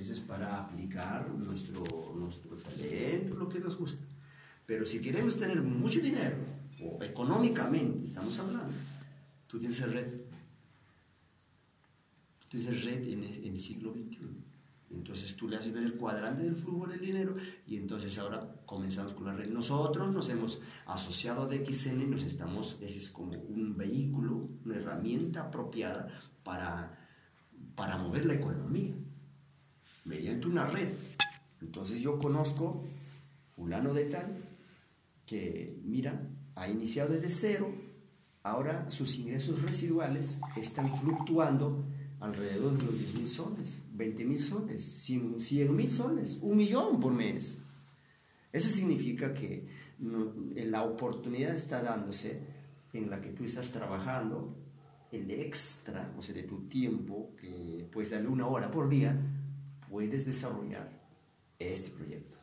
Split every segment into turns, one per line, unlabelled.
Eso es para aplicar nuestro, nuestro talento, lo que nos gusta. Pero si queremos tener mucho dinero, o económicamente, estamos hablando, tú tienes red. Tú tienes red en el, en el siglo XXI. Entonces tú le haces ver el cuadrante del flujo del dinero y entonces ahora comenzamos con la red. Nosotros nos hemos asociado a DXN, nos estamos, ese es como un vehículo, una herramienta apropiada para, para mover la economía mediante una red. Entonces yo conozco fulano de tal que, mira, ha iniciado desde cero, ahora sus ingresos residuales están fluctuando alrededor de los 10 mil soles, 20 mil soles, 100 mil soles, un millón por mes. Eso significa que la oportunidad está dándose en la que tú estás trabajando, el extra, o sea, de tu tiempo, que puedes darle una hora por día, puedes desarrollar este proyecto.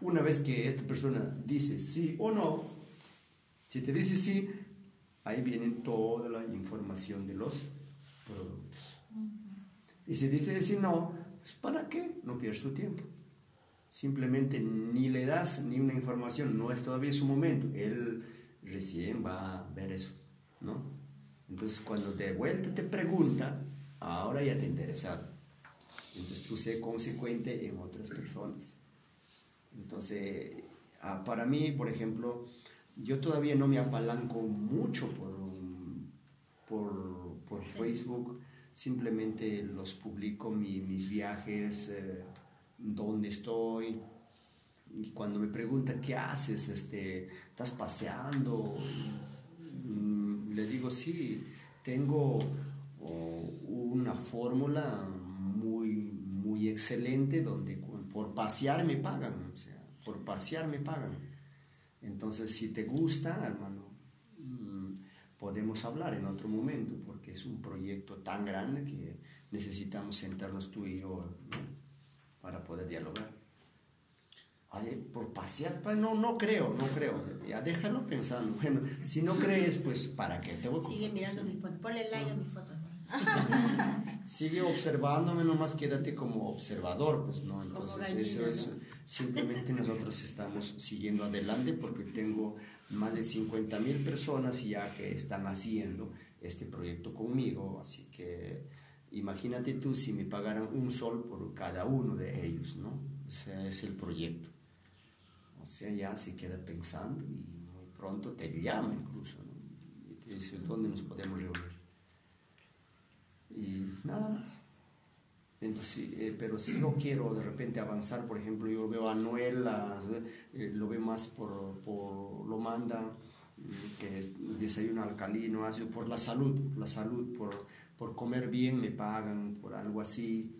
Una vez que esta persona dice sí o no, si te dice sí, ahí viene toda la información de los productos. Y si dice si no, pues ¿para qué? No pierdes tu tiempo. Simplemente ni le das ni una información, no es todavía su momento. Él recién va a ver eso, ¿no? Entonces cuando de vuelta te pregunta, ahora ya te ha interesado. Entonces tú sé consecuente en otras personas. Entonces, ah, para mí, por ejemplo, yo todavía no me apalanco mucho por, por por Facebook, simplemente los publico mis viajes, eh, dónde estoy. Y cuando me preguntan, ¿qué haces? Este, ¿Estás paseando? Mm, le digo, sí, tengo oh, una fórmula muy excelente donde por pasear me pagan, o sea, por pasear me pagan. Entonces, si te gusta, hermano, mm, podemos hablar en otro momento, es un proyecto tan grande que necesitamos sentarnos tú y yo para poder dialogar. por pasear, no, no creo, no creo. Ya déjalo pensando. Bueno, si no crees, pues ¿para qué te voy
a Sigue mirando mi foto, ponle like a mi foto.
Sigue observándome, nomás quédate como observador, pues no. Entonces, eso es. Simplemente nosotros estamos siguiendo adelante porque tengo más de 50 mil personas ya que están haciendo este proyecto conmigo, así que imagínate tú si me pagaran un sol por cada uno de ellos, ¿no? O sea, es el proyecto. O sea, ya se queda pensando y muy pronto te llama incluso, ¿no? Y te dice, ¿dónde nos podemos reunir? Y nada más. Entonces, eh, pero si no quiero de repente avanzar, por ejemplo, yo veo a Noel, eh, lo veo más por, por lo manda que es desayuno alcalino, hace por la salud, la salud, por, por comer bien me pagan, por algo así.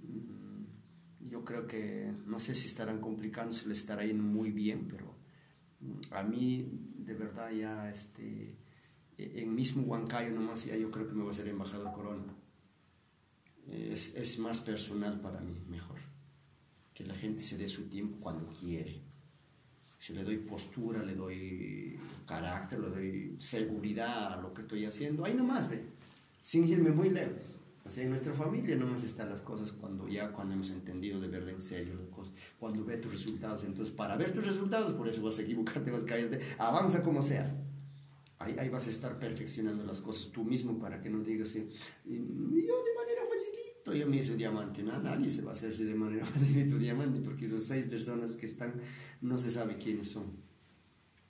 Mm, yo creo que no sé si estarán complicando, si les estará yendo muy bien, pero mm, a mí de verdad ya este, en mismo Huancayo nomás ya yo creo que me voy a ser embajador corona. Es, es más personal para mí, mejor. Que la gente se dé su tiempo cuando quiere si le doy postura, le doy carácter, le doy seguridad a lo que estoy haciendo, ahí nomás, ve, sin irme muy lejos. Así en nuestra familia nomás están las cosas cuando ya cuando hemos entendido de verdad en serio las cosas, cuando ve tus resultados. Entonces, para ver tus resultados, por eso vas a equivocarte, vas a caerte, avanza como sea. Ahí, ahí vas a estar perfeccionando las cosas tú mismo para que no digas, yo de manera facilito, yo me hice un diamante. No, nadie se va a hacerse de manera facilito diamante porque esas seis personas que están no se sabe quiénes son.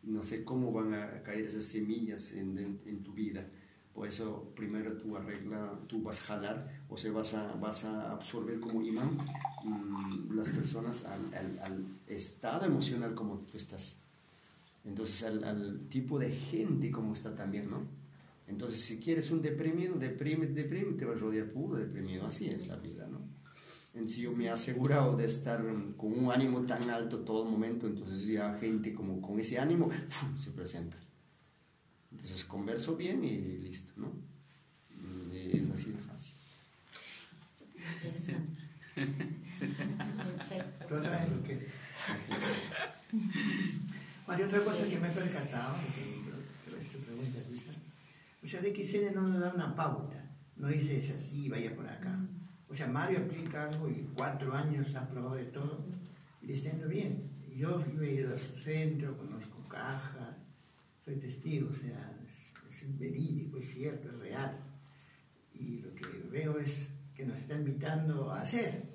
No sé cómo van a caer esas semillas en, en, tu vida. Por eso primero tú arregla, tú vas a jalar o se vas a, vas a absorber como imán mm, las personas al, al, al, estado emocional como tú estás. Entonces al, tipo de gente como está también, ¿no? Entonces si quieres un deprimido, deprime, deprime, te vas a rodear puro deprimido. Así es la vida, ¿no? Entonces yo me he asegurado de estar con un ánimo tan alto todo momento, entonces ya gente como con ese ánimo se presenta. Entonces converso bien y listo, ¿no? Es así de fácil.
Mario, otra cosa que me he percatado, que, que te pregunta Luisa, o sea, que no nos da una pauta, no dice es así, vaya por acá. O sea, Mario aplica algo y cuatro años ha probado de todo y le está yendo bien. Yo, yo he ido a su centro, conozco caja, soy testigo, o sea, es, es verídico, es cierto, es real. Y lo que veo es que nos está invitando a hacer.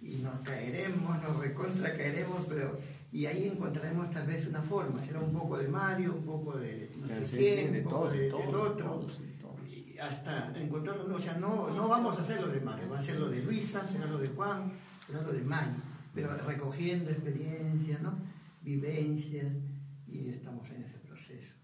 Y nos caeremos, nos recontra caeremos, pero y ahí encontraremos tal vez una forma. Será un poco de Mario, un poco de no sé
Sí,
quién,
de
un poco
todos,
de- del
todos,
otro.
todos.
Y hasta encontrarlo, o sea, no, no vamos a hacer lo de Mario, va a ser lo de Luisa, será lo de Juan, será lo de May, pero recogiendo experiencias, ¿no? vivencias, y estamos en ese proceso.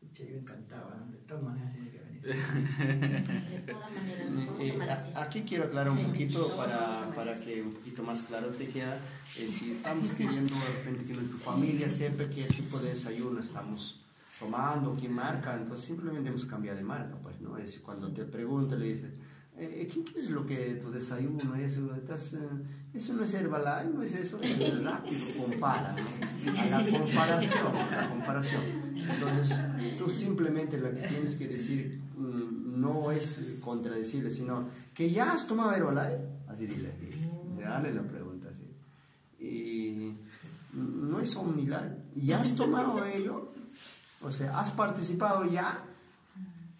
Pucha, yo encantaba, ¿no? de todas maneras tiene que.
De todas maneras, nos vamos
Eh,
a
aquí quiero aclarar un poquito para, para que un poquito más claro te queda. eh, si estamos queriendo de repente que nuestra familia sepa qué tipo de desayuno estamos tomando, qué marca, entonces simplemente hemos cambiado de marca, pues, ¿no? Es cuando te preguntan, le dices, eh, ¿qué, qué es lo que tu desayuno es? ¿Estás, eh, eso no es Herbalife, no es eso, es rápido, compara, ¿no? A la comparación, a la comparación. Entonces, tú simplemente lo que tienes que decir no es contradecible, sino que ya has tomado Herbalife, así dile, dale la pregunta así. Y no es omnilar, ya has tomado ello, o sea, has participado ya,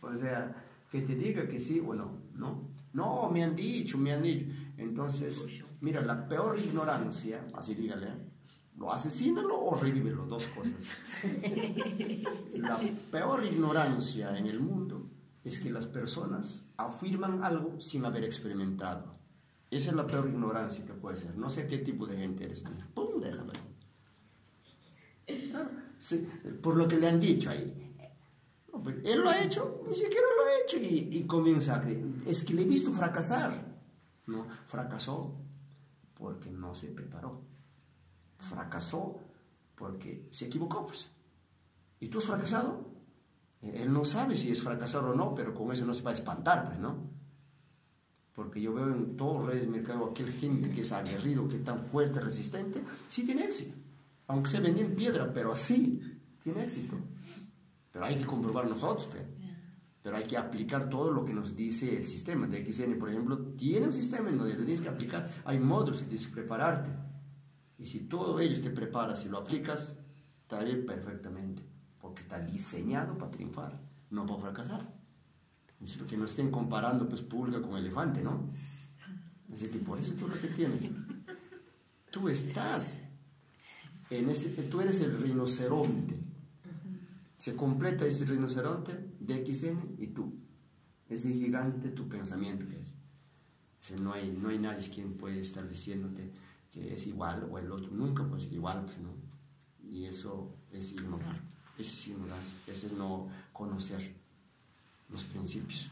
o sea, que te diga que sí o no, no, no, me han dicho, me han dicho. Entonces, mira, la peor ignorancia, así dígale, lo asesínalo o revívelo, dos cosas. La peor ignorancia en el mundo es que las personas afirman algo sin haber experimentado. Esa es la peor ignorancia que puede ser. No sé qué tipo de gente eres tú. ¡Pum! Déjalo. Ah, sí, por lo que le han dicho ahí. No, pues, él lo ha hecho, ni siquiera lo ha hecho y, y comienza a creer. Es que le he visto fracasar. No, fracasó porque no se preparó. Fracasó porque se equivocó. Pues. ¿Y tú has fracasado? Él no sabe si es fracasar o no, pero con eso no se va a espantar, pues, ¿no? Porque yo veo en todos redes de mercado aquel gente que es aguerrido, que es tan fuerte, resistente, sí tiene éxito. Aunque se vendía en piedra, pero así tiene éxito. Pero hay que comprobar nosotros, pues. Pero hay que aplicar todo lo que nos dice el sistema. De XN, por ejemplo, tiene un sistema en donde tienes que aplicar. Hay módulos que tienes que prepararte. Y si todo ello te preparas y lo aplicas, está bien perfectamente. Porque está diseñado para triunfar, no para fracasar. Es lo que no estén comparando pues pulga con elefante, ¿no? Que por eso tú lo que tienes. Tú estás en ese, tú eres el rinoceronte. Se completa ese rinoceronte de XN y tú. Ese gigante tu pensamiento que no hay, no hay nadie quien puede estar diciéndote que es igual o el otro. Nunca puede ser igual, pues no. Y eso es ignorar. Ese es ignorancia. Ese es no conocer los principios.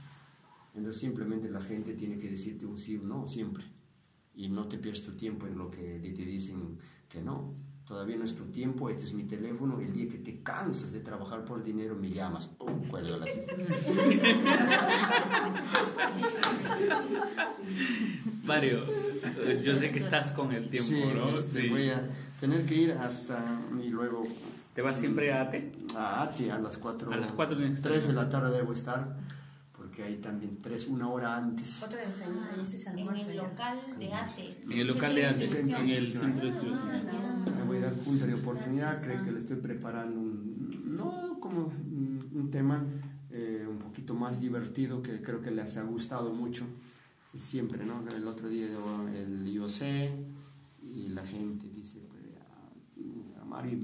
Entonces simplemente la gente tiene que decirte un sí o no siempre. Y no te pierdas tu tiempo en lo que te dicen que no. Todavía no es tu tiempo, este es mi teléfono. El día que te cansas de trabajar por dinero, me llamas. ¡Pum! Cuelgo la cita.
Mario, yo sé que estás con el tiempo,
sí,
¿no?
este,
Sí.
voy a tener que ir hasta y luego
¿Te vas siempre a ATE?
a Ati a las 4.
A las cuatro tienes que estar.
3 de la tarde debo estar, porque hay también 3, una hora antes.
Otro desayuno, y ese es
En el local de ATE.
En el local de ATE, en el centro de distribución.
Me voy a dar punta de oportunidad, creo que le estoy preparando un, no como un, un tema eh, un poquito más divertido que creo que les ha gustado mucho. Siempre, ¿no? El otro día el IOC y la gente dice, pues, a, a Mario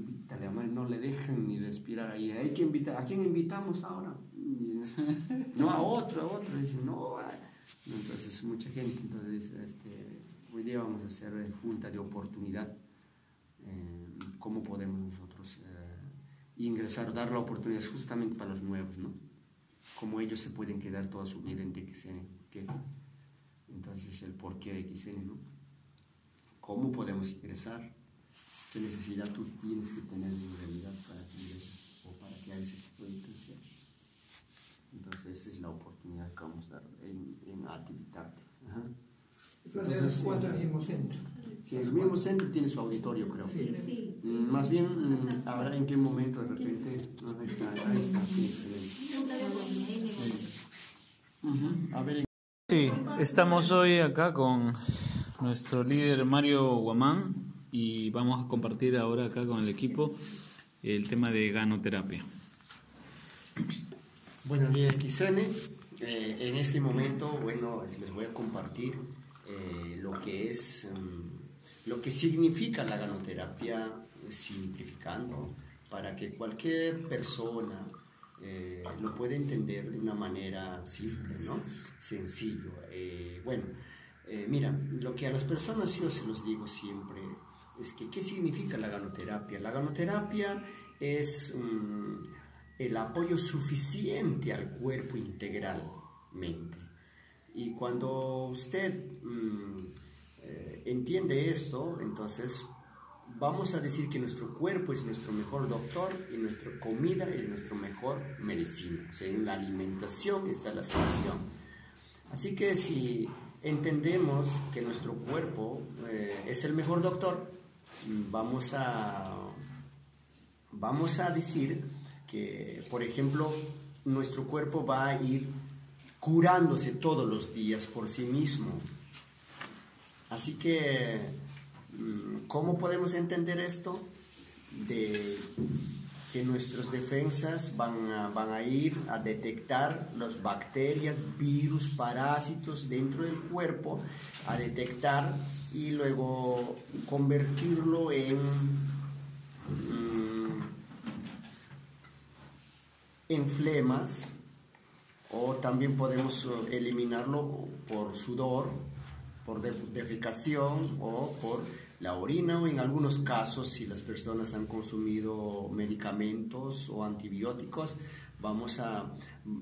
no le dejan ni respirar ahí. Hay que invitar, ¿A quién invitamos ahora? No, a otro, a otro. Dice, no, entonces mucha gente, entonces este, hoy día vamos a hacer eh, junta de oportunidad eh, cómo podemos nosotros eh, ingresar, dar la oportunidad justamente para los nuevos, ¿no? Cómo ellos se pueden quedar toda su vida en TXN. ¿qué? Entonces, el porqué de XN, ¿no? ¿Cómo podemos ingresar? ¿Qué necesidad tú tienes que tener en realidad para que ingreses o para que hagas ese tipo de intención? Entonces, esa es la oportunidad que vamos a dar en, en activitarte. Ajá.
Eso es de los cuatro en el mismo centro.
Sí, el mismo centro tiene su auditorio, creo.
Sí.
Sí.
Mm, Más bien, mm, habrá en qué momento de repente. ah, Ahí está, ahí está, sí, A ver,
Sí, estamos hoy acá con nuestro líder Mario Guamán y vamos a compartir ahora acá con el equipo el tema de ganoterapia.
Bueno, líder Quisene, eh, en este momento, bueno, les voy a compartir eh, lo que es, mm, lo que significa la ganoterapia, simplificando, para que cualquier persona eh, lo pueda entender de una manera simple, ¿no? Sencillo. Eh, bueno, eh, mira, lo que a las personas yo se los digo siempre es que, ¿qué significa la ganoterapia? La ganoterapia es mm, el apoyo suficiente al cuerpo integralmente. Y cuando usted mm, eh, entiende esto, entonces vamos a decir que nuestro cuerpo es nuestro mejor doctor y nuestra comida es nuestra mejor medicina. O sea, en la alimentación está la solución. Así que si entendemos que nuestro cuerpo eh, es el mejor doctor, vamos a, vamos a decir que, por ejemplo, nuestro cuerpo va a ir curándose todos los días por sí mismo. Así que, mm, ¿cómo podemos entender esto? De que nuestras defensas van a, van a ir a detectar las bacterias, virus, parásitos dentro del cuerpo, a detectar y luego convertirlo en, mm, en flemas o también podemos eh, eliminarlo por sudor, por def- defecación o por la orina o en algunos casos si las personas han consumido medicamentos o antibióticos vamos a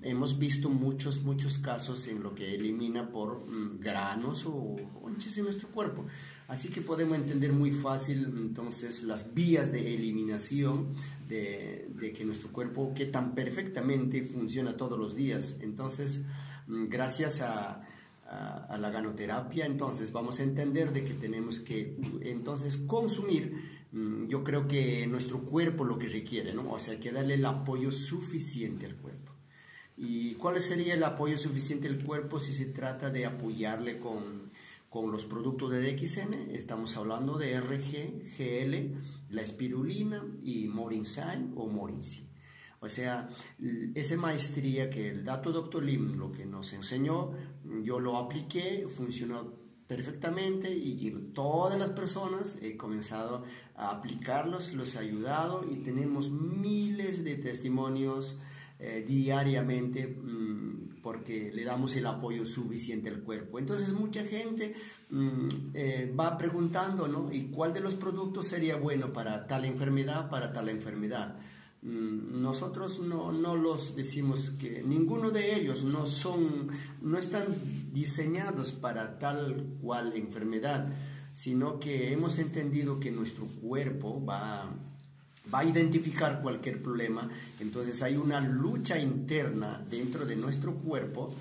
hemos visto muchos muchos casos en lo que elimina por mm, granos o conchas en nuestro cuerpo. Así que podemos entender muy fácil entonces las vías de eliminación de, de que nuestro cuerpo que tan perfectamente funciona todos los días. Entonces mm, gracias a a, la ganoterapia, entonces vamos a entender de que tenemos que entonces consumir, mm, yo creo que nuestro cuerpo lo que requiere, ¿no? O sea, que darle el apoyo suficiente al cuerpo. ¿Y cuál sería el apoyo suficiente al cuerpo si se trata de apoyarle con, con los productos de DXN? Estamos hablando de RG, GL, la espirulina y Morinzine o Morinci. O sea, esa maestría que el dato doctor Lim lo que nos enseñó, yo lo apliqué, funcionó perfectamente y, todas las personas he comenzado a aplicarlos, los he ayudado y tenemos miles de testimonios eh, diariamente mm, porque le damos el apoyo suficiente al cuerpo. Entonces mucha gente mm, eh, va preguntando, ¿no? ¿Y cuál de los productos sería bueno para tal enfermedad, para tal enfermedad? Mm, Nosotros no, no los decimos que ninguno de ellos no son, no están diseñados para tal cual enfermedad, sino que hemos entendido que nuestro cuerpo va, va a identificar cualquier problema, entonces hay una lucha interna dentro de nuestro cuerpo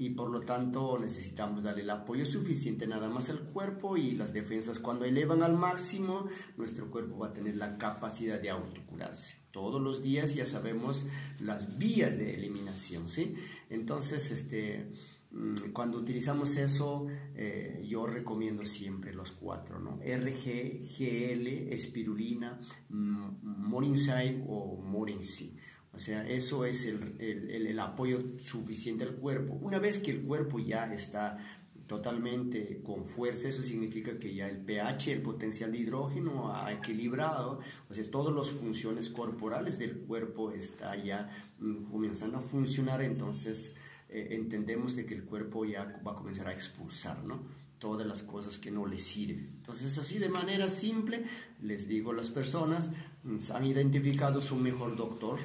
y por lo tanto necesitamos darle el apoyo suficiente nada más al cuerpo y las defensas cuando elevan al máximo, nuestro cuerpo va a tener la capacidad de autocurarse. Todos los días ya sabemos las vías de eliminación, ¿sí? Entonces, este, mm, cuando utilizamos eso, eh, yo recomiendo siempre los cuatro, ¿no? RG, GL, espirulina, mm, Morinside o Morinci. O sea, eso es el, el- el- apoyo suficiente al cuerpo. Una vez que el cuerpo ya está totalmente con fuerza, eso significa que ya el pH, el potencial de hidrógeno ha equilibrado, o sea, todas las funciones corporales del cuerpo está ya mm, comenzando a funcionar, entonces eh, entendemos de que el cuerpo ya va a comenzar a expulsar, ¿no? todas las cosas que no le sirven. Entonces, así de manera simple, les digo, las personas mm, han identificado su mejor doctor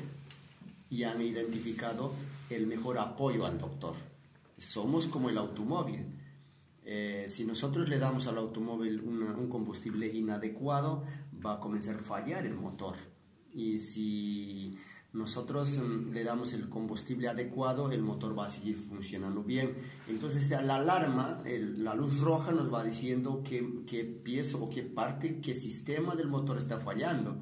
y han identificado el mejor apoyo al doctor. Somos como el automóvil. Eh, si nosotros le damos al automóvil un combustible inadecuado, va a comenzar a fallar el motor. Y si nosotros mm, le damos el combustible adecuado, el motor va a seguir funcionando bien. Entonces la alarma, la luz roja nos va diciendo qué, qué pieza o qué parte, qué sistema del motor está fallando.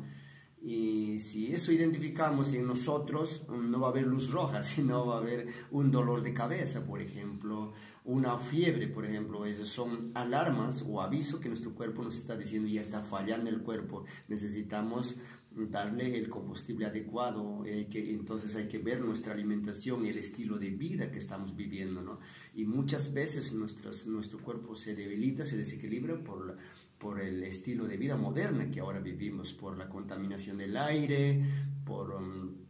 Y si eso identificamos en nosotros, no va a haber luz roja, sino va a haber un dolor de cabeza, por ejemplo, una fiebre, por ejemplo, esas son alarmas o avisos que nuestro cuerpo nos está diciendo ya está fallando el cuerpo, necesitamos darle el combustible adecuado, hay que, entonces hay que ver nuestra alimentación, el estilo de vida que estamos viviendo, ¿no? Y muchas veces nuestros, nuestro cuerpo se debilita, se desequilibra por, por el estilo de vida moderna que ahora vivimos, por la contaminación del aire, por... Um,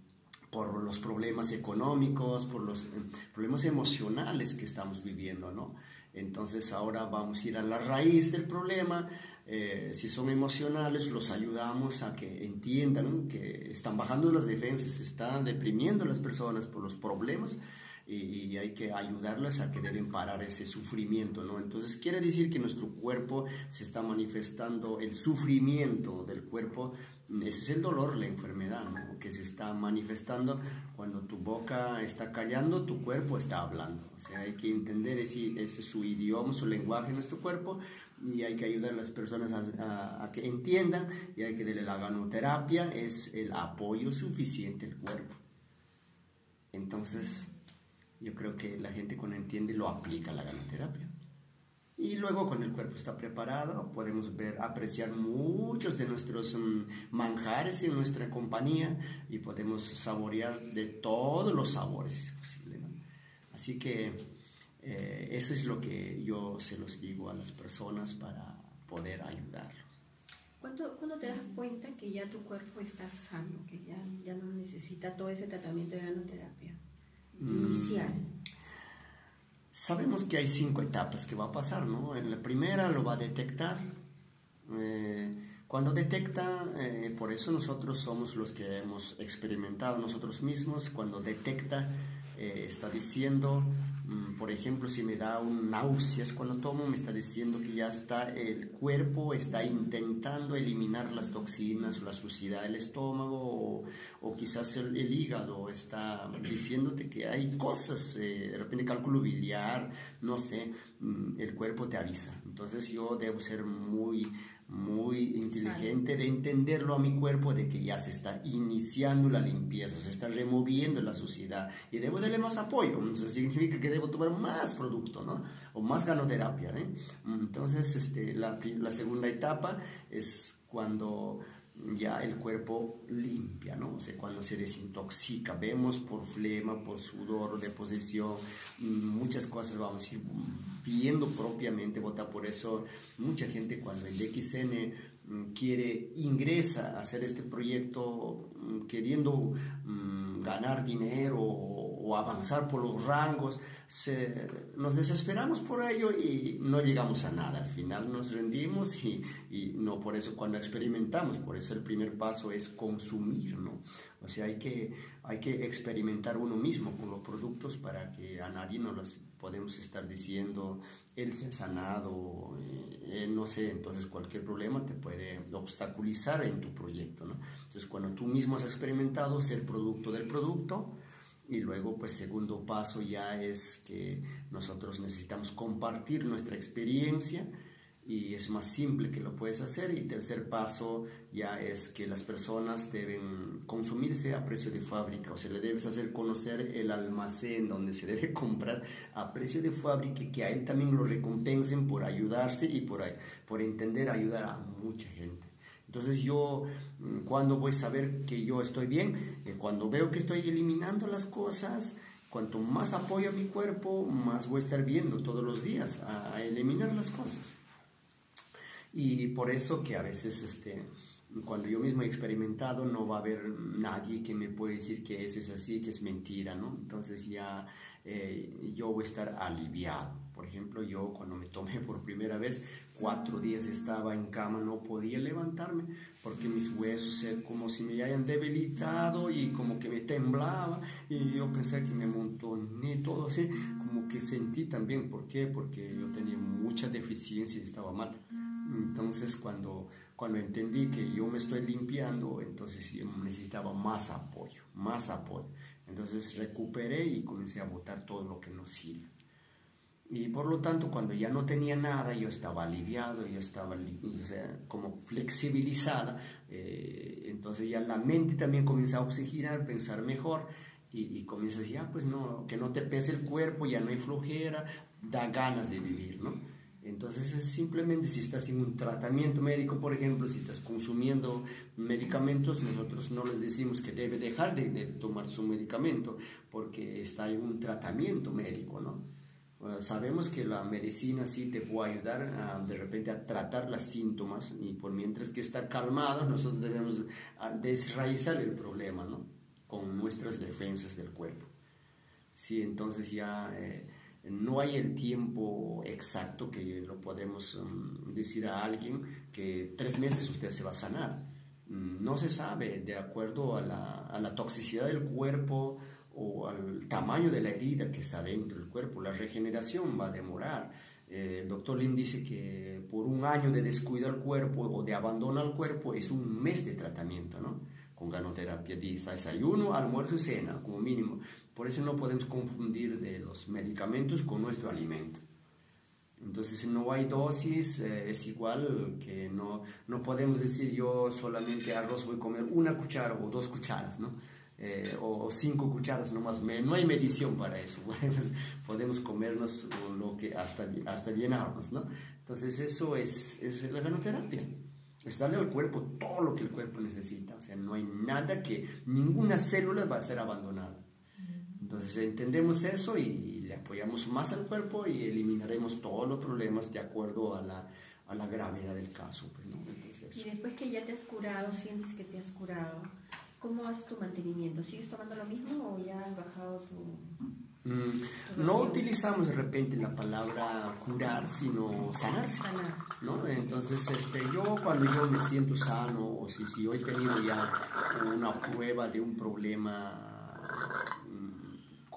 por los problemas económicos, por los eh, problemas emocionales que estamos viviendo, ¿no? Entonces ahora vamos a ir a la raíz del problema, eh, si son emocionales, los ayudamos a que entiendan que están bajando las defensas, están deprimiendo las personas por los problemas y, hay que ayudarlas a que deben parar ese sufrimiento, ¿no? Entonces quiere decir que nuestro cuerpo se está manifestando, el sufrimiento del cuerpo, ese es el dolor, la enfermedad, ¿no? Que se está manifestando cuando tu boca está callando, tu cuerpo está hablando. O sea, hay que entender ese, ese su idioma, su lenguaje en nuestro cuerpo y hay que ayudar a las personas a, a, que entiendan y hay que darle la ganoterapia, es el apoyo suficiente al cuerpo. Entonces, yo creo que la gente cuando entiende lo aplica la ganoterapia. Y luego cuando el cuerpo está preparado podemos ver, apreciar muchos de nuestros mm, manjares en nuestra compañía y podemos saborear de todos los sabores posibles. Así que eh, eso es lo que yo se los digo a las personas para poder ayudarlos.
¿Cuándo, te das cuenta que ya tu cuerpo está sano, que ya, ya no necesita todo ese tratamiento de ganoterapia? Inicial?
Sabemos que hay cinco etapas que va a pasar, ¿no? En la primera lo va a detectar. Eh, cuando detecta, eh, por eso nosotros somos los que hemos experimentado nosotros mismos, cuando detecta, eh, está diciendo, por ejemplo, si me da un náuseas cuando tomo, me está diciendo que ya está, el cuerpo está intentando eliminar las toxinas o la suciedad del estómago o, quizás el, hígado está diciéndote que hay cosas, eh, de repente cálculo biliar, no sé, mm, el cuerpo te avisa. Entonces yo debo ser muy muy inteligente de entenderlo a mi cuerpo de que ya se está iniciando la limpieza, se está removiendo la suciedad y debo darle más apoyo. Eso significa que debo tomar más producto, ¿no? O más ganoterapia, ¿eh? Entonces, este, la, la segunda etapa es cuando ya el cuerpo limpia, ¿no? O sea, cuando se desintoxica, vemos por flema, por sudor, deposición, muchas cosas vamos a ir viendo propiamente, vota por eso mucha gente cuando el DXN mm, quiere, ingresa a hacer este proyecto mm, queriendo mm, ganar dinero o, avanzar por los rangos, nos desesperamos por ello y no llegamos a nada. Al final nos rendimos y, y, no por eso cuando experimentamos, por eso el primer paso es consumir, ¿no? O sea, hay que, hay que experimentar uno mismo con los productos para que a nadie nos los podemos estar diciendo, él se ha sanado, eh, no sé, entonces cualquier problema te puede obstaculizar en tu proyecto, ¿no? Entonces, cuando tú mismo has experimentado ser producto del producto, y luego, pues, segundo paso ya es que nosotros necesitamos compartir nuestra experiencia y es más simple que lo puedes hacer. Y tercer paso ya es que las personas deben consumirse a precio de fábrica, o sea, le debes hacer conocer el almacén donde se debe comprar a precio de fábrica y que a él también lo recompensen por ayudarse y por, por entender ayudar a mucha gente. Entonces yo, mm, cuando voy a saber que yo estoy bien, eh, cuando veo que estoy eliminando las cosas, cuanto más apoyo a mi cuerpo, más voy a estar viendo todos los días a, a eliminar las cosas. Y por eso que a veces, este, cuando yo mismo he experimentado, no va a haber nadie que me pueda decir que eso es así, que es mentira, ¿no? Entonces ya eh, yo voy a estar aliviado. Por ejemplo, yo cuando me tomé por primera vez, cuatro días estaba en cama, no podía levantarme porque mis huesos como si me hayan debilitado y como que me temblaba y yo pensé que me montoné todo así, como que sentí también, ¿por qué? Porque yo tenía mucha deficiencia y estaba mal. Entonces cuando, cuando entendí que yo me estoy limpiando, entonces necesitaba más apoyo, más apoyo. Entonces recuperé y comencé a botar todo lo que no sirve. Y por lo tanto, cuando ya no tenía nada, yo estaba aliviado, yo estaba o como flexibilizada. Eh, entonces ya la mente también comienza a oxigenar, pensar mejor y, y comienzas ya, pues no, que no te pese el cuerpo, ya no hay flojera, da ganas de vivir, ¿no? Entonces es simplemente si estás en un tratamiento médico, por ejemplo, si estás consumiendo medicamentos, nosotros no les decimos que debe dejar de, de tomar su medicamento porque está en un tratamiento médico, ¿no? Sabemos que la medicina sí te puede ayudar a, de repente a tratar los síntomas y por mientras que está calmado nosotros debemos a, desraizar el problema, ¿no? Con nuestras defensas del cuerpo. Sí, entonces ya... Eh, no hay el tiempo exacto que lo podemos um, decir a alguien que tres meses usted se va a sanar. Mm, no se sabe de acuerdo a la, a la, toxicidad del cuerpo o al tamaño de la herida que está dentro del cuerpo. La regeneración va a demorar. Eh, el doctor Lin dice que por un año de descuido al cuerpo o de abandono al cuerpo es un mes de tratamiento, ¿no? Con ganoterapia, desayuno, almuerzo y cena, como mínimo. Por eso no podemos confundir de los medicamentos con nuestro alimento. Entonces, no hay dosis, eh, es igual que no, no podemos decir yo solamente arroz voy a comer una cuchara o dos cucharas, ¿no? Eh, o cinco cucharas nomás. No hay medición para eso. Podemos, podemos comernos lo que hasta, hasta llenarnos, ¿no? Entonces, eso es, es la ganoterapia. Es darle al cuerpo todo lo que el cuerpo necesita. O sea, no hay nada que, ninguna célula va a ser abandonada. Entonces entendemos eso y le apoyamos más al cuerpo y eliminaremos todos los problemas de acuerdo a la, a la gravedad del caso. Pues, ¿no? Entonces,
y después que ya te has curado, sientes que te has curado, ¿cómo haces tu mantenimiento? ¿Sigues tomando lo mismo o ya has bajado tu...
Mm, no utilizamos de repente la palabra curar, sino sanarse. ¿no? Entonces, este, yo cuando yo me siento sano, o si, si hoy he tenido ya una prueba de un problema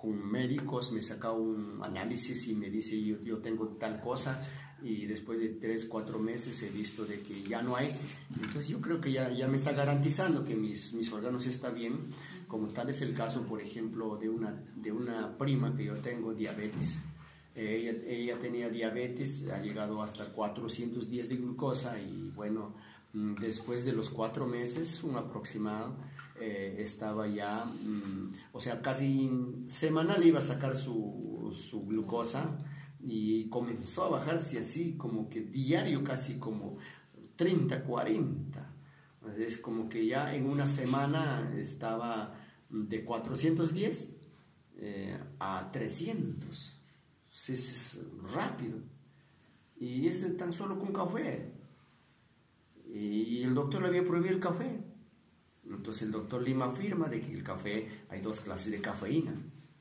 con médicos, me saca un análisis y me dice yo, yo tengo tal cosa y después de tres, cuatro meses he visto de que ya no hay. Entonces yo creo que ya, ya me está garantizando que mis, mis órganos están bien, como tal es el caso, por ejemplo, de una, de una prima que yo tengo, diabetes. ella, ella tenía diabetes, ha llegado hasta 410 de glucosa y bueno, mm, después de los cuatro meses, un aproximado, eh, estaba ya, mm, o sea, casi semanal iba a sacar su, su, glucosa y comenzó a bajarse así como que diario, casi como 30, 40. Es como que ya en una semana estaba de 410 eh, a 300. Es, rápido. Y es tan solo con café. Y el doctor le había prohibido el café. Entonces el doctor Lima afirma de que el café hay dos clases de cafeína,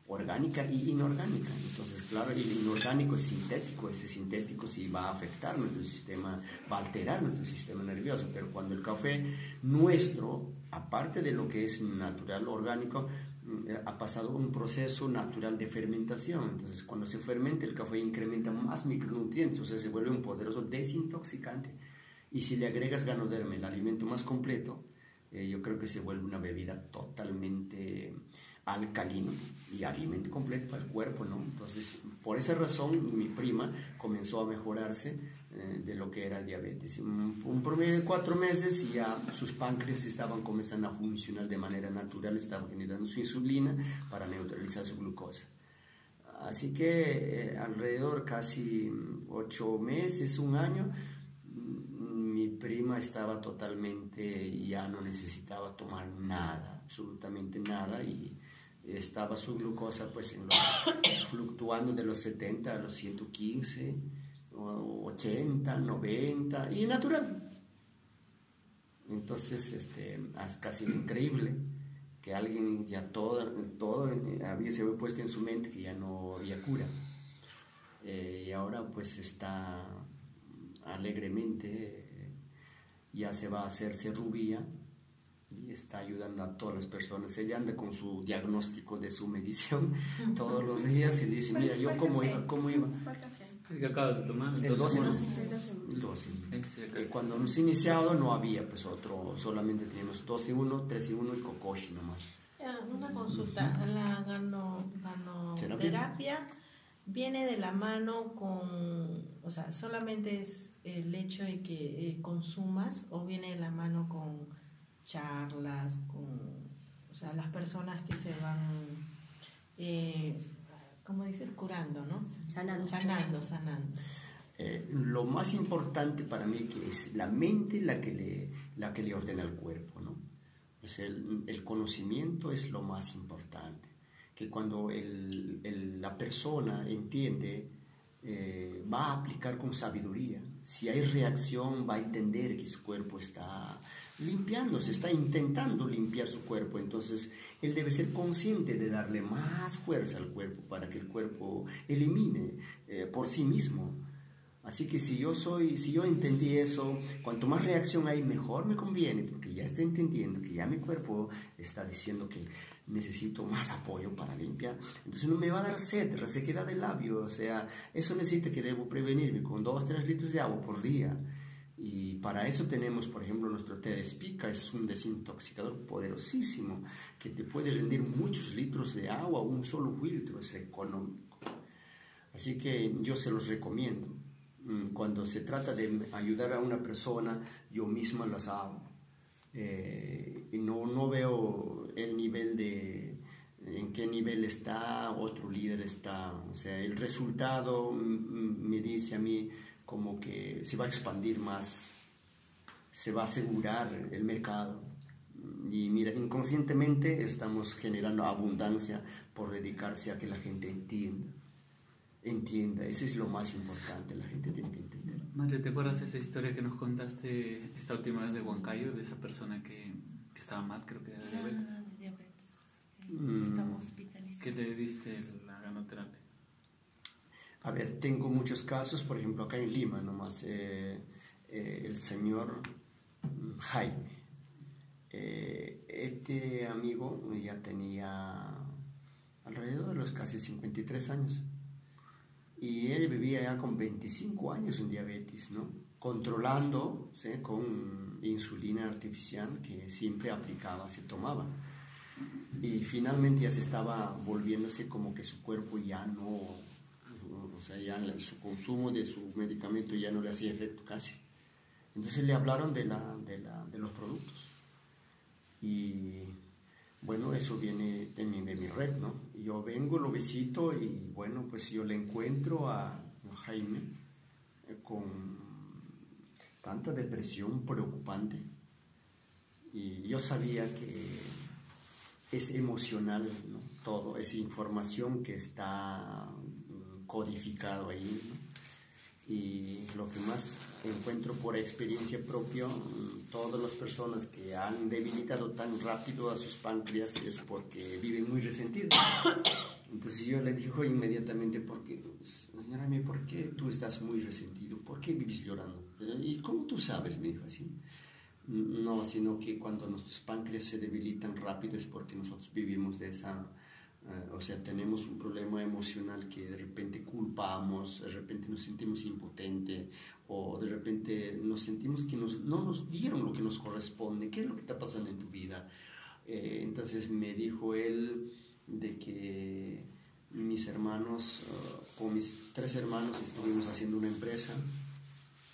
orgánica y inorgánica. Entonces, claro, el inorgánico es sintético, ese sintético sí va a afectar nuestro sistema, va a alterar nuestro sistema nervioso, pero cuando el café nuestro, aparte de lo que es natural orgánico, mm, ha pasado un proceso natural de fermentación. Entonces, cuando se fermenta, el café incrementa más micronutrientes, o sea, se vuelve un poderoso desintoxicante. Y si le agregas ganoderma, el alimento más completo, eh, yo creo que se vuelve una bebida totalmente alcalino y alimento completo para el cuerpo, ¿no? Entonces, por esa razón, mi prima comenzó a mejorarse eh, de lo que era diabetes. Un, promedio de cuatro meses y ya sus páncreas estaban comenzando a funcionar de manera natural, estaban generando su insulina para neutralizar su glucosa. Así que eh, alrededor casi ocho meses, un año, prima estaba totalmente, ya no necesitaba tomar nada, absolutamente nada, y estaba su glucosa pues en fluctuando de los 70 a los 115, 80, 90, y natural. Entonces, este, es casi increíble que alguien ya todo, todo había, se había puesto en su mente que ya no había cura. Eh, y ahora pues está alegremente ya se va a hacerse rubia y está ayudando a todas las personas. Ella anda con su diagnóstico de su medición todos los días y dice, mira, yo cómo iba, cómo iba.
El que acabas de tomar.
El 12. El 12. Cuando hemos iniciado no había pues otro, solamente teníamos 12 y 1, 3 y 1 y Kokoshi nomás.
Una consulta, la ganoterapia viene de la mano con, o sea, solamente es el hecho de que eh, consumas o viene de la mano con charlas, con, o sea, las personas que se van, eh, como dices, curando, ¿no?
Sanando.
Sanando, sanando.
Eh, lo más importante para mí que es la mente la que le, la que le ordena el cuerpo, ¿no? Pues el, el conocimiento es lo más importante, que cuando el, el- la persona entiende, eh, va a aplicar con sabiduría. Si hay reacción, va a entender que su cuerpo está limpiándose, está intentando limpiar su cuerpo. Entonces, él debe ser consciente de darle más fuerza al cuerpo para que el cuerpo elimine eh, por sí mismo. Así que si yo soy, si yo entendí eso, cuanto más reacción hay, mejor me conviene, porque ya está entendiendo que ya mi cuerpo está diciendo que necesito más apoyo para limpiar. Entonces no me va a dar sed, resequedad del labio, o sea, eso necesita que debo prevenirme con 2, 3 litros de agua por día. Y para eso tenemos, por ejemplo, nuestro té de espica, es un desintoxicador poderosísimo que te puede rendir muchos litros de agua, un solo filtro, es económico. Así que yo se los recomiendo. Mm, Cuando se trata de ayudar a una persona, yo misma las hago. Eh, no, no veo el nivel de en qué nivel está otro líder está. O sea, el resultado me dice a mí como que se va a expandir más, se va a asegurar el mercado. Y mira, inconscientemente estamos generando abundancia por dedicarse a que la gente entienda. Entienda, eso es lo más importante, la gente tiene que entender.
Mario, ¿te acuerdas esa historia que nos contaste esta última vez de Huancayo, de esa persona que, que estaba mal, creo que de diabetes?
Ah, diabetes.
Mm.
Estamos hospitalizados.
¿Qué le diste la ganoterapia?
A ver, tengo muchos casos, por ejemplo, acá en Lima nomás, eh, eh, el señor mm, Jaime. Eh, este amigo ya tenía alrededor de los casi 53 años. Y él vivía ya con 25 años en diabetes, ¿no? Controlando ¿sí? con insulina artificial que siempre aplicaba, se tomaba. Y finalmente ya se estaba volviéndose como que su cuerpo ya no, o sea, ya su consumo de su medicamento ya no le hacía efecto casi. Entonces le hablaron de, la, de, la, de los productos. Y bueno, eso viene de mi, de mi red, ¿no? Yo vengo, lo visito y bueno, pues yo le encuentro a Jaime eh, con tanta depresión preocupante. Y yo sabía que es emocional, ¿no? Todo, esa información que está mm, codificado ahí. ¿no? Y lo que más encuentro por experiencia propia, mm, todas las personas que han debilitado tan rápido a sus páncreas es porque viven muy resentidos. Entonces yo le dijo inmediatamente, porque, señora, ¿por qué tú estás muy resentido? ¿Por qué vives llorando? ¿Y cómo tú sabes? Me dijo así. No, sino que cuando nuestros páncreas se debilitan rápido es porque nosotros vivimos de esa, eh, o sea, tenemos un problema emocional que de repente culpamos, de repente nos sentimos impotentes o de repente nos sentimos que nos, no nos dieron lo que nos corresponde. ¿Qué es lo que está pasando en tu vida? Eh, entonces me dijo él de que mis hermanos, con mis tres hermanos estuvimos haciendo una empresa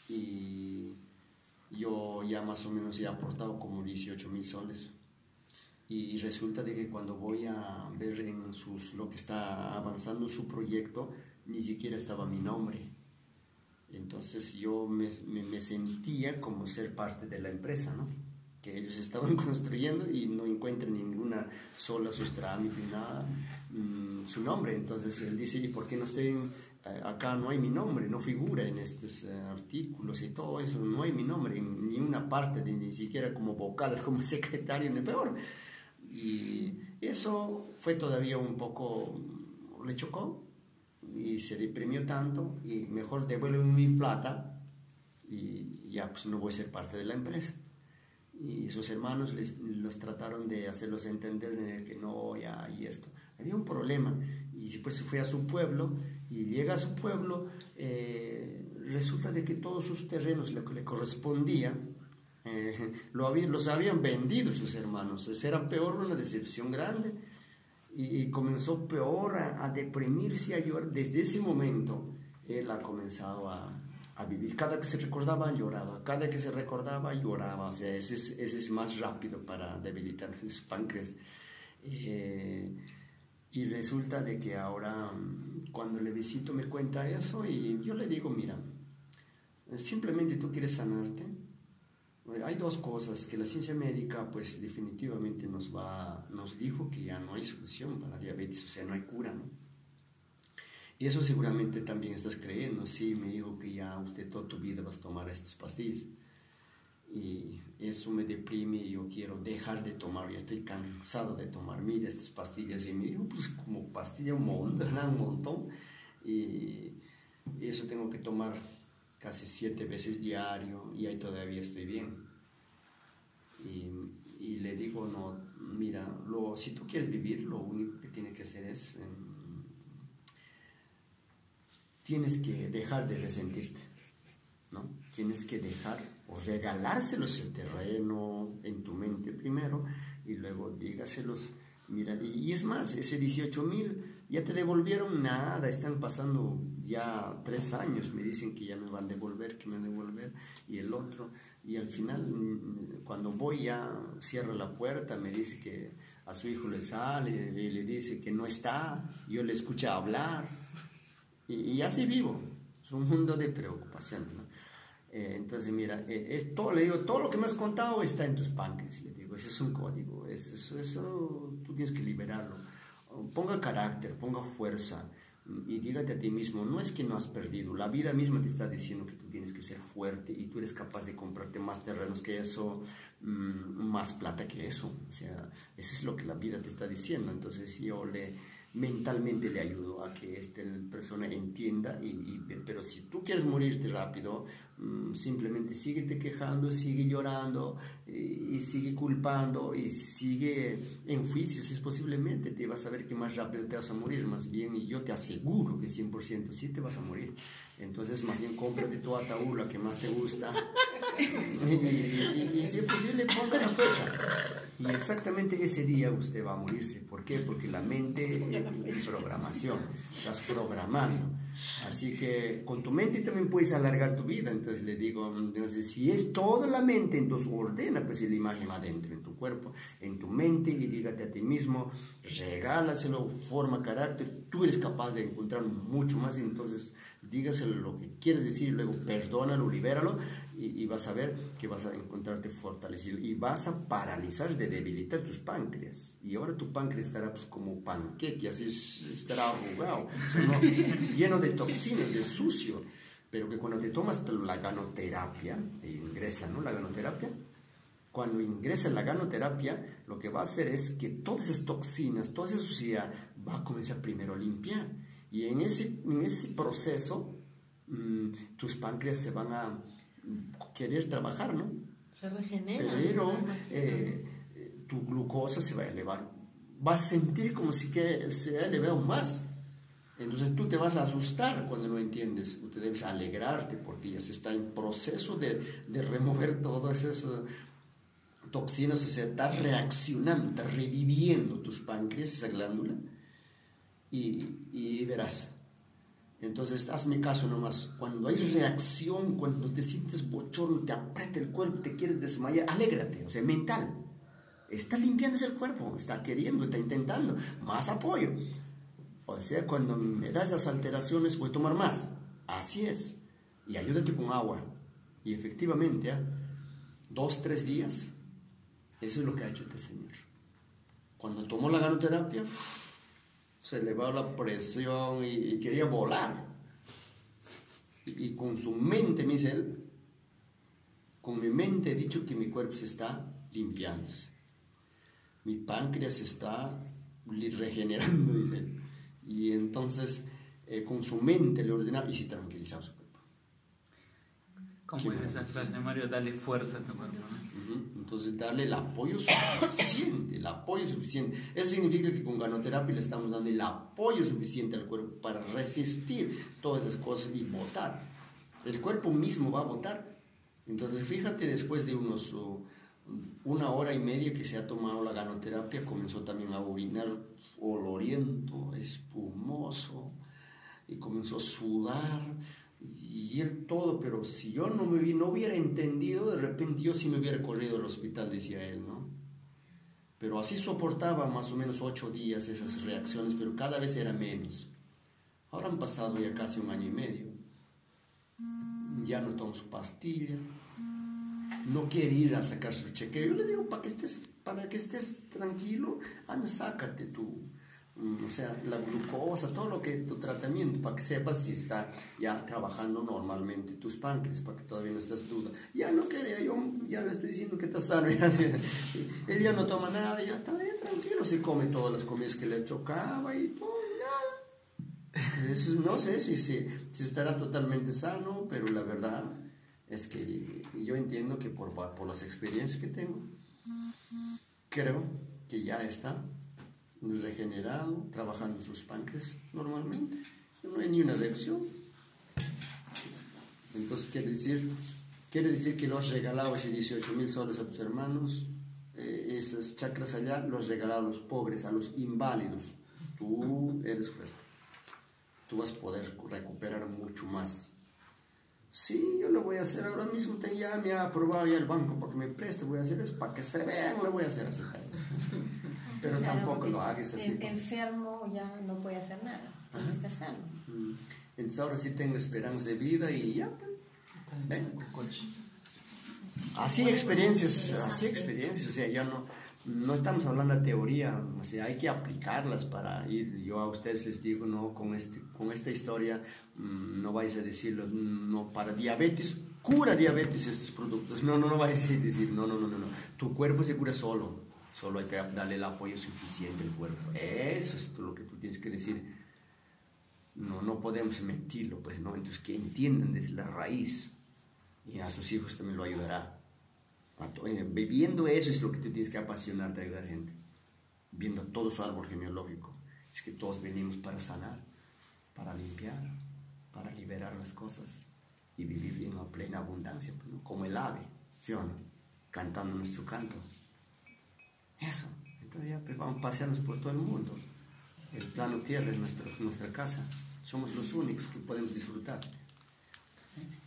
y yo ya más o menos he aportado como 18 mil soles. Y resulta de que cuando voy a ver en sus, lo que está avanzando su proyecto, ni siquiera estaba mi nombre. Entonces yo me, me, me sentía como ser parte de la empresa, ¿no? Que ellos estaban construyendo y no encuentran ninguna sola sus trámites, nada, mm, su nombre. Entonces él dice, ¿y por qué no estoy eh, acá? No hay mi nombre, no figura en estos eh, artículos y todo eso, no hay mi nombre en ni una parte, ni, ni siquiera como vocal, como secretario, ni peor. Y eso fue todavía un poco, le chocó y se deprimió tanto y mejor devuelve mi plata y ya pues no voy a ser parte de la empresa. Y sus hermanos les, los trataron de hacerlos entender en el que no, ya, y esto. Había un problema y después se fue a su pueblo y llega a su pueblo, eh, resulta de que todos sus terrenos, lo que le correspondía, eh, lo habían, los habían vendido sus hermanos. Esa era peor, una decepción grande. Y, y comenzó peor a, a deprimirse, a llorar. Desde ese momento, él ha comenzado a, a vivir. Cada que se recordaba, lloraba. Cada que se recordaba, lloraba. O sea, ese es, ese es más rápido para debilitar sus páncreas. Eh, Y resulta de que ahora mm, cuando le visito me cuenta eso y yo le digo, mira, simplemente tú quieres sanarte. Hay dos cosas que la ciencia médica pues definitivamente nos va nos dijo que ya no hay solución para diabetes, o sea, no hay cura, ¿no? Y eso seguramente también estás creyendo, sí, me dijo que ya usted toda tu vida vas a tomar estas pastillas. Y eso me deprime y yo quiero dejar de tomar, ya estoy cansado de tomar, mira estas pastillas. Y me dijo, pues como pastilla un montón, un montón. Y eso tengo que tomar casi siete veces diario y ahí todavía estoy bien. Y, le digo, no, mira, lo, si tú quieres vivir, lo único que tienes que hacer es, em, tienes que dejar de resentirte, ¿no? Tienes que dejar o regalárselo ese terreno en tu mente primero y luego dígaselos, mira, y, y es más, ese 18 mil ya te devolvieron nada, están pasando ya tres años, me dicen que ya me van a devolver, que me van a devolver, y el otro, y al final, mm, cuando voy ya, cierro la puerta, me dice que a su hijo le sale, y le dice que no está, yo le escuché hablar, y, así vivo, es un mundo de preocupación, ¿no? Eh, entonces, mira, eh, es todo, le digo, todo lo que me has contado está en tus páncreas, le digo, ese es un código, es- eso, eso tú tienes que liberarlo. Ponga carácter, ponga fuerza y dígate a ti mismo, no es que no has perdido, la vida misma te está diciendo que tú tienes que ser fuerte y tú eres capaz de comprarte más terrenos que eso, mm, más plata que eso. O sea, eso es lo que la vida te está diciendo. Entonces yo le mentalmente le ayudo a que esta persona entienda, y, pero si tú quieres morirte rápido, mm, simplemente síguete quejando, sigue llorando y, y sigue culpando y sigue en juicios, es posiblemente te vas a ver que más rápido te vas a morir, más bien, y yo te aseguro que 100% sí te vas a morir. Entonces, más bien, cómprate tu ataúd, la que más te gusta, y- y si es posible, ponga la fecha. Y exactamente ese día usted va a morirse. ¿Por qué? Porque la mente es programación, estás programando. Así que con tu mente también puedes alargar tu vida. Entonces le digo, entonces, si es toda la mente, entonces ordena pues la imagen adentro, en tu cuerpo, en tu mente, y dígate a ti mismo, regálaselo, forma carácter. Tú eres capaz de encontrar mucho más, entonces dígaselo lo que quieres decir, luego perdónalo, libéralo, y, y vas a ver que vas a encontrarte fortalecido y vas a paralizar de debilitar tus páncreas. Y ahora tu páncreas estará pues como panqueque, así es- estará arrugado, o sea, ¿no? lleno de toxinas, de sucio. Pero que cuando te tomas la ganoterapia, e ingresa, ¿no? La ganoterapia, cuando ingresa la ganoterapia, lo que va a hacer es que todas esas toxinas, toda esa suciedad, va a comenzar primero a limpiar. Y en ese, en ese proceso, mm, tus páncreas se van a querer trabajar, ¿no?
Se regenera.
Pero eh, tu glucosa se va a elevar. Vas a sentir como si que se ha elevado más. Entonces tú te vas a asustar cuando no entiendes. Tú te debes alegrarte porque ya se está en proceso de, de remover todas esas toxinas, o sea, está reaccionando, está reviviendo tus páncreas, esa glándula, y, y verás. Entonces, hazme caso nomás. Cuando hay reacción, cuando te sientes bochorno, te aprieta el cuerpo, te quieres desmayar, alégrate, o sea, mental. Está limpiándose el cuerpo, está queriendo, está intentando. Más apoyo. O sea, cuando me da esas alteraciones, voy a tomar más. Así es. Y ayúdate con agua. Y efectivamente, ¿ah? dos, tres días, eso es lo que ha hecho este señor. Cuando tomó la ganoterapia, uf, se elevó la presión y, quería volar. Y, con su mente, me dice él, con mi mente he dicho que mi cuerpo se está limpiándose. Mi páncreas se está regenerando, dice él. Y entonces, eh, con su mente le ordenaba y se tranquilizaba
¿Cómo es esa frase, Mario? Dale fuerza a tu cuerpo. ¿no?
Ujú. Entonces, darle el apoyo suficiente, el apoyo suficiente. Eso significa que con ganoterapia le estamos dando el apoyo suficiente al cuerpo para resistir todas esas cosas y votar. El cuerpo mismo va a votar. Entonces, fíjate, después de unos uh, una hora y media que se ha tomado la ganoterapia, comenzó también a orinar oloriento, espumoso, y comenzó a sudar y él todo, pero si yo no, me, no hubiera entendido, de repente yo sí me hubiera corrido al hospital, decía él, ¿no? Pero así soportaba más o menos ocho días esas reacciones, pero cada vez era menos. Ahora han pasado ya casi un año y medio. Ya no toma su pastilla. No quiere ir a sacar su chequeo. Yo le digo, para que estés, para que estés tranquilo, anda, sácate mm, o sea, la glucosa, todo lo que tu tratamiento, para que sepas si está ya trabajando normalmente tus páncreas, para que todavía no estés duda. Ya no quería, yo ya le estoy diciendo que está sano. ya- él ya no toma nada, ya está bien tranquilo, se come todas las comidas que le chocaba y todo, nada. No sé si, si, si estará totalmente sano, pero la verdad es que yo entiendo que por, por las experiencias que tengo, creo que ya está regenerado, trabajando sus páncreas normalmente. No hay ni una reacción. Entonces quiere decir, quiere decir que lo has regalado ese 18 mil soles a tus hermanos, eh, esas chakras allá lo has regalado a los pobres, a los inválidos. Tú eres fuerte. Tú vas a poder recuperar mucho más. Sí, yo lo voy a hacer ahora mismo. Te, ya me ha aprobado ya el banco para que me preste. Voy a hacer eso. Para que se vean, lo voy a hacer así. Pero
Claro,
tampoco lo hagas así.
en- enfermo ya no puede hacer nada, tiene que estar sano.
Mm. Entonces ahora sí tengo esperanza de vida y ya. ven. Así experiencias, así experiencias, o sea, ya no, no estamos hablando de teoría, o sea, hay que aplicarlas para ir. Yo a ustedes les digo, no, con, este, con esta historia mm, no vais a decirlo, no, para diabetes, cura diabetes estos productos. No, no, no vais a decir, no, no, no, no, no. Tu cuerpo se cura solo, solo hay que darle el apoyo suficiente al cuerpo. Eso es lo que tú tienes que decir. No, no podemos mentirlo, pues, ¿no? Entonces, que entiendan desde la raíz y a sus hijos también lo ayudará. Eh, Viviendo eso es lo que te tienes que apasionarte a ayudar gente. Viendo todo su árbol genealógico. Es que todos venimos para sanar, para limpiar, para liberar las cosas y vivir en plena abundancia, pues, como el ave, ¿sí o no? Cantando nuestro canto. Eso. Entonces ya pues, vamos a pasearnos por todo el mundo. El plano tierra es nuestra, nuestra casa. Somos los únicos que podemos disfrutar.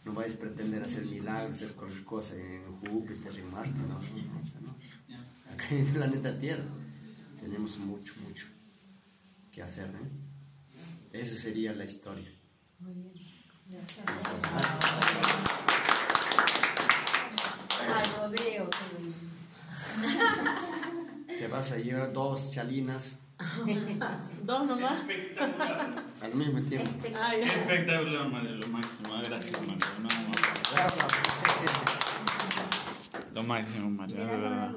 No vais a pretender hacer milagros, hacer cualquier cosa en Júpiter, en Marte, no, no, no, eso no. Acá en el planeta Tierra tenemos mucho, mucho que hacer. ¿eh? Esa sería la historia.
Ay, Rodrigo, qué lindo.
Te vas a llevar dos chalinas
Dos nomás.
al mismo tiempo.
Ay,
Espectacular, Mario, lo máximo. Gracias, Mario. No, no,
Bravo.
lo máximo, Mario, de verdad.